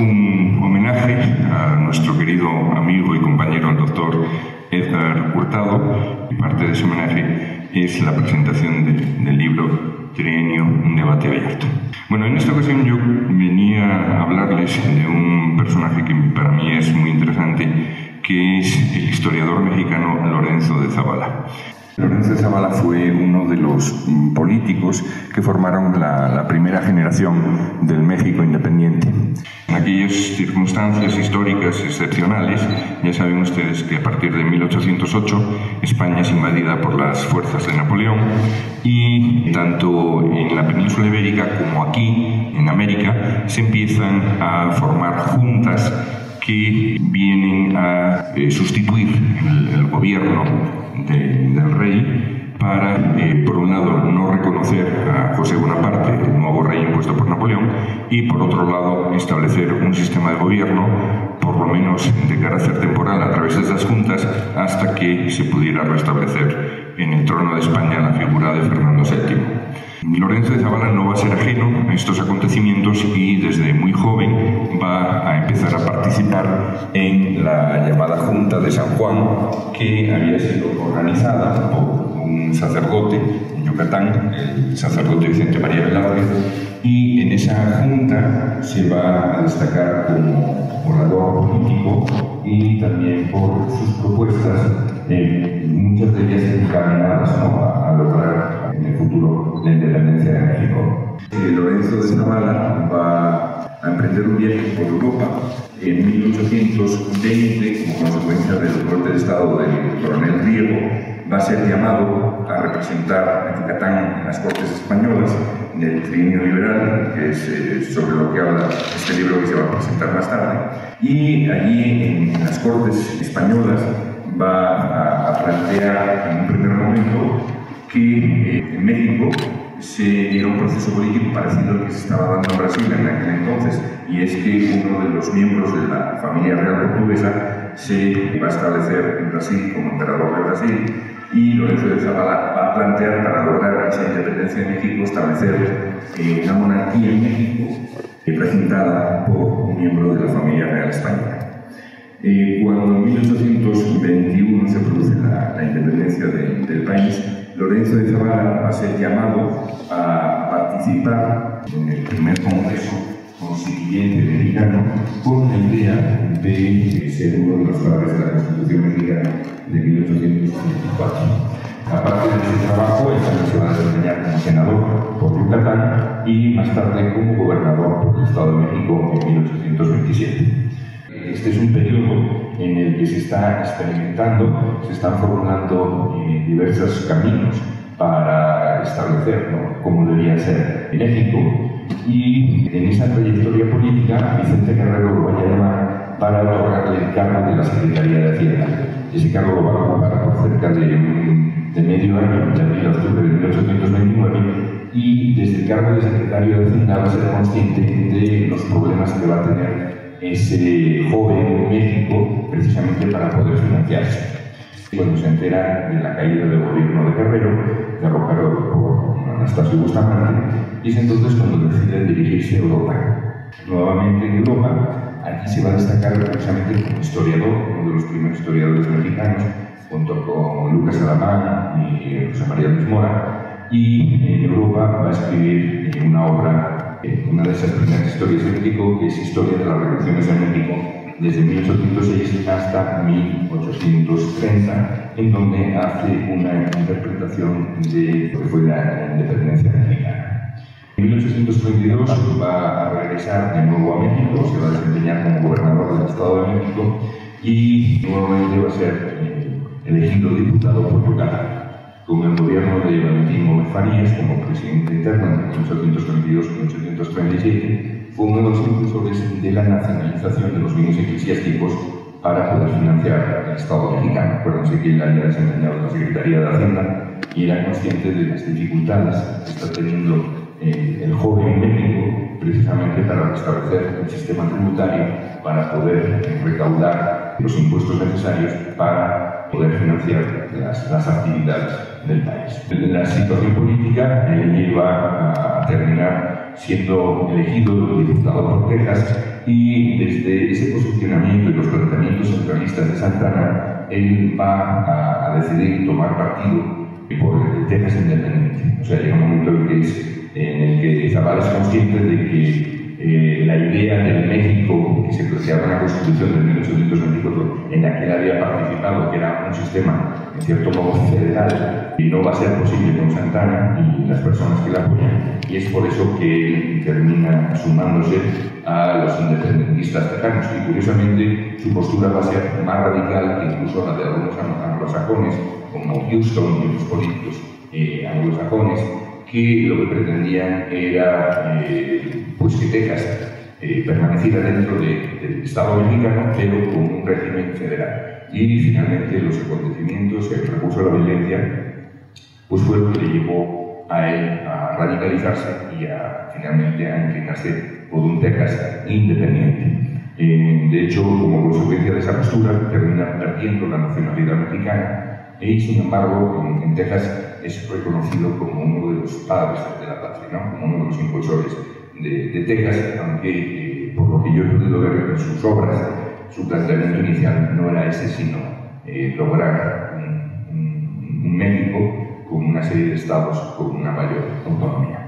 un homenaje a nuestro querido amigo y compañero el doctor Edgar Hurtado. Parte de ese homenaje es la presentación del libro Trienio, un debate abierto. Bueno, en esta ocasión yo venía a hablarles de un personaje que para mí es muy interesante, que es el historiador mexicano Lorenzo de Zavala. Lorenzo de Zavala fue uno de los mm, políticos que formaron la, primera generación del México independiente. En aquellas circunstancias históricas excepcionales, ya saben ustedes que a partir de 1808 España es invadida por las fuerzas de Napoleón y tanto en la península ibérica como aquí, en América, se empiezan a formar juntas que vienen a eh, sustituir el gobierno del rey para, eh, por un lado, no reconocer a José Bonaparte, el nuevo rey impuesto por Napoleón, y por otro lado, establecer un sistema de gobierno, por lo menos de carácter temporal, a través de estas juntas, hasta que se pudiera restablecer en el trono de España la figura de Fernando VII. Lorenzo de Zavala no va a ser ajeno a estos acontecimientos y desde muy joven va a empezar a participar en la llamada Junta de San Juan que había sido organizada por un sacerdote en Yucatán, el sacerdote Vicente María Velázquez, y en esa junta se va a destacar como orador político y también por sus propuestas, eh, muchas de encaminadas a, lograr en el futuro la independencia de México. Eh, Lorenzo de Zavala va a emprender un viaje por Europa en 1820, como consecuencia del golpe de Estado del coronel Riego, va a ser llamado a representar a Yucatán en las Cortes Españolas del Trienio Liberal, que es eh, sobre lo que habla este libro que se va a presentar más tarde. Y allí en, las Cortes Españolas va a, plantear en un primer momento que eh, en México se diera un proceso político parecido al que se estaba dando en Brasil en aquel entonces, y es que uno de los miembros de la familia real portuguesa se va a establecer en Brasil como emperador de Brasil, y Lorenzo de Zavala va a plantear para lograr esa independencia de México establecer eh, una monarquía en México representada por un miembro de la familia real española. Eh, cuando en 1821 se produce la, independencia del país, Lorenzo de Zavala va a ser llamado a participar en el primer Congreso Constituyente Mexicano con la idea de ser uno de los padres de la Constitución Mexicana de 1824. Aparte de ese trabajo, se va a desempeñar como senador por Yucatán y más tarde como gobernador por Estado de México en 1827. Este es un periodo en el que se está experimentando, se están formulando eh, diversos caminos para establecer cómo debería ser México. Y en esa trayectoria política, Vicente Guerrero lo va a llamar para lograr el cargo de la Secretaría de Hacienda. Ese cargo lo va a ocupar por cerca de, de medio año, de abril a octubre de 1829, y desde el cargo de secretario de Hacienda va a ser consciente de los problemas que va a tener ese joven México precisamente para poder financiarse. Cuando se entera de la caída del gobierno de Guerrero, derrocado por Anastasio Bustamante, y es entonces cuando decide dirigirse a Europa. Nuevamente en Europa, aquí se va a destacar precisamente como historiador, uno de los primeros historiadores mexicanos, junto con Lucas Alamán y José María Luis Mora, y en Europa va a escribir una obra una de esas primeras historias de México, que es Historia de las Revoluciones en México, desde 1806 hasta 1830, en donde hace una interpretación de lo que fue la independencia mexicana. En 1832 va a regresar de nuevo a México, se va a desempeñar como gobernador del Estado de México y nuevamente va a ser eh, elegido diputado por Yucatán con el gobierno de Valentín Gómez Farías como presidente interno en 1832-1837, fue uno de los impulsores de la nacionalización de los bienes eclesiásticos para poder financiar el Estado mexicano. Acuérdense que él había desempeñado la Secretaría de Hacienda y era consciente de las dificultades que está teniendo eh, el joven México precisamente para restablecer el sistema tributario para poder recaudar los impuestos necesarios para poder financiar las, las actividades del país. La situación política eh, lleva a terminar siendo elegido diputado por Texas y desde ese posicionamiento y los planteamientos centralistas de Santana, él va a, a decidir tomar partido por el Texas independiente. O sea, llega un momento en, que es, en el que Zavala es consciente de que eh, la idea del México que se planteaba en la Constitución de 1824, en la que él había participado, que era un sistema, en cierto modo, federal, y no va a ser posible con Santana y las personas que la apoyan, y es por eso que él termina sumándose a los independentistas tejanos, y curiosamente su postura va a ser más radical que incluso la de algunos anglosajones, como Houston y los políticos eh, anglosajones, que lo que pretendían era eh, pues que Texas eh, permaneciera dentro del Estado mexicano, pero con un régimen federal. Y finalmente los acontecimientos, el recurso a la violencia, pues fue lo que le llevó a él a radicalizarse y a finalmente a inclinarse por un Texas independiente. Eh, de hecho, como consecuencia de esa postura, termina perdiendo la nacionalidad mexicana y, sin embargo, en, Texas es reconocido como uno de los padres de la patria, ¿no? como uno de los impulsores de, Texas, aunque eh, por lo que yo he podido ver en sus obras, su planteamiento inicial no era ese, sino eh, lograr un, un México con una serie de estados con una mayor autonomía.